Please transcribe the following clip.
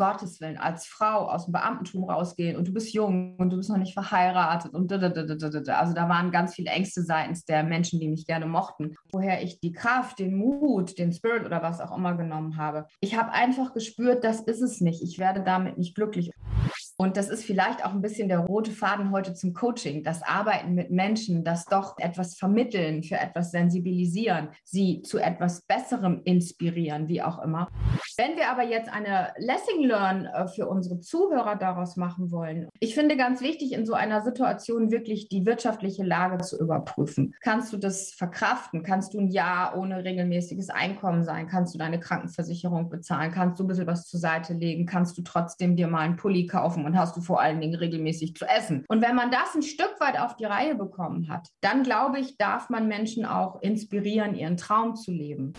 Gottes Willen, als Frau aus dem Beamtentum rausgehen und du bist jung und du bist noch nicht verheiratet und also da waren ganz viele Ängste seitens der Menschen, die mich gerne mochten. Woher ich die Kraft, den Mut, den Spirit oder was auch immer genommen habe. Ich habe einfach gespürt, das ist es nicht. Ich werde damit nicht glücklich. Und das ist vielleicht auch ein bisschen der rote Faden heute zum Coaching, das Arbeiten mit Menschen, das doch etwas vermitteln, für etwas sensibilisieren, sie zu etwas Besserem inspirieren, wie auch immer. Wenn wir aber jetzt eine Lessing Learn äh, für unsere Zuhörer daraus machen wollen, ich finde ganz wichtig, in so einer Situation wirklich die wirtschaftliche Lage zu überprüfen. Kannst du das verkraften? Kannst du ein Jahr ohne regelmäßiges Einkommen sein? Kannst du deine Krankenversicherung bezahlen? Kannst du ein bisschen was zur Seite legen? Kannst du trotzdem dir mal einen Pulli kaufen und hast du vor allen Dingen regelmäßig zu essen? Und wenn man das ein Stück weit auf die Reihe bekommen hat, dann glaube ich, darf man Menschen auch inspirieren, ihren Traum zu leben.